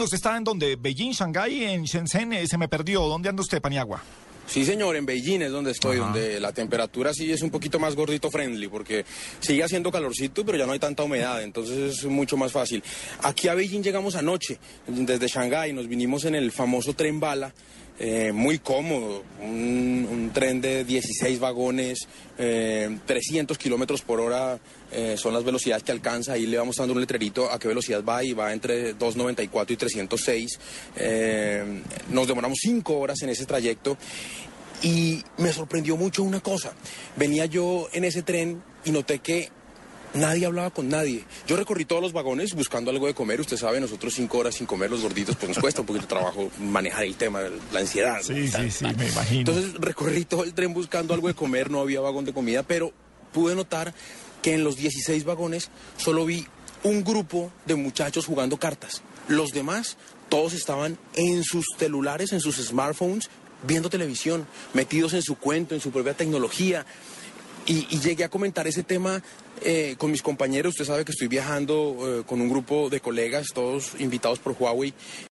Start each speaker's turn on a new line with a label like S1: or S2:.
S1: ¿Usted está en donde? ¿Beijing, Shanghái, en Shenzhen? Eh, se me perdió. ¿Dónde anda usted, Paniagua?
S2: Sí, señor, en Beijing es donde estoy, donde la temperatura sí es un poquito más gordito friendly, porque sigue haciendo calorcito, pero ya no hay tanta humedad, entonces es mucho más fácil. Aquí a Beijing llegamos anoche, desde Shanghái, nos vinimos en el famoso tren bala, eh, muy cómodo, un, tren de 16 vagones, 300 eh, kilómetros por hora eh, son las velocidades que alcanza. Ahí le vamos dando un letrerito a qué velocidad va y va entre 294 y 306. nos demoramos 5 horas en ese trayecto y me sorprendió mucho una cosa. Venía yo en ese tren y noté que Nadie hablaba con nadie. Yo recorrí todos los vagones buscando algo de comer. Usted sabe, nosotros cinco horas sin comer los gorditos, pues nos cuesta un poquito de trabajo manejar el tema, la ansiedad.
S1: Sí, sí, sí, me imagino.
S2: Entonces recorrí todo el tren buscando algo de comer, no había vagón de comida, pero pude notar que en los 16 vagones solo vi un grupo de muchachos jugando cartas. Los demás, todos estaban en sus celulares, en sus smartphones, viendo televisión, metidos en su cuento, en su propia tecnología. Y, llegué a comentar ese tema eh, con mis compañeros. Usted sabe que estoy viajando eh, con un grupo de colegas, todos invitados por Huawei.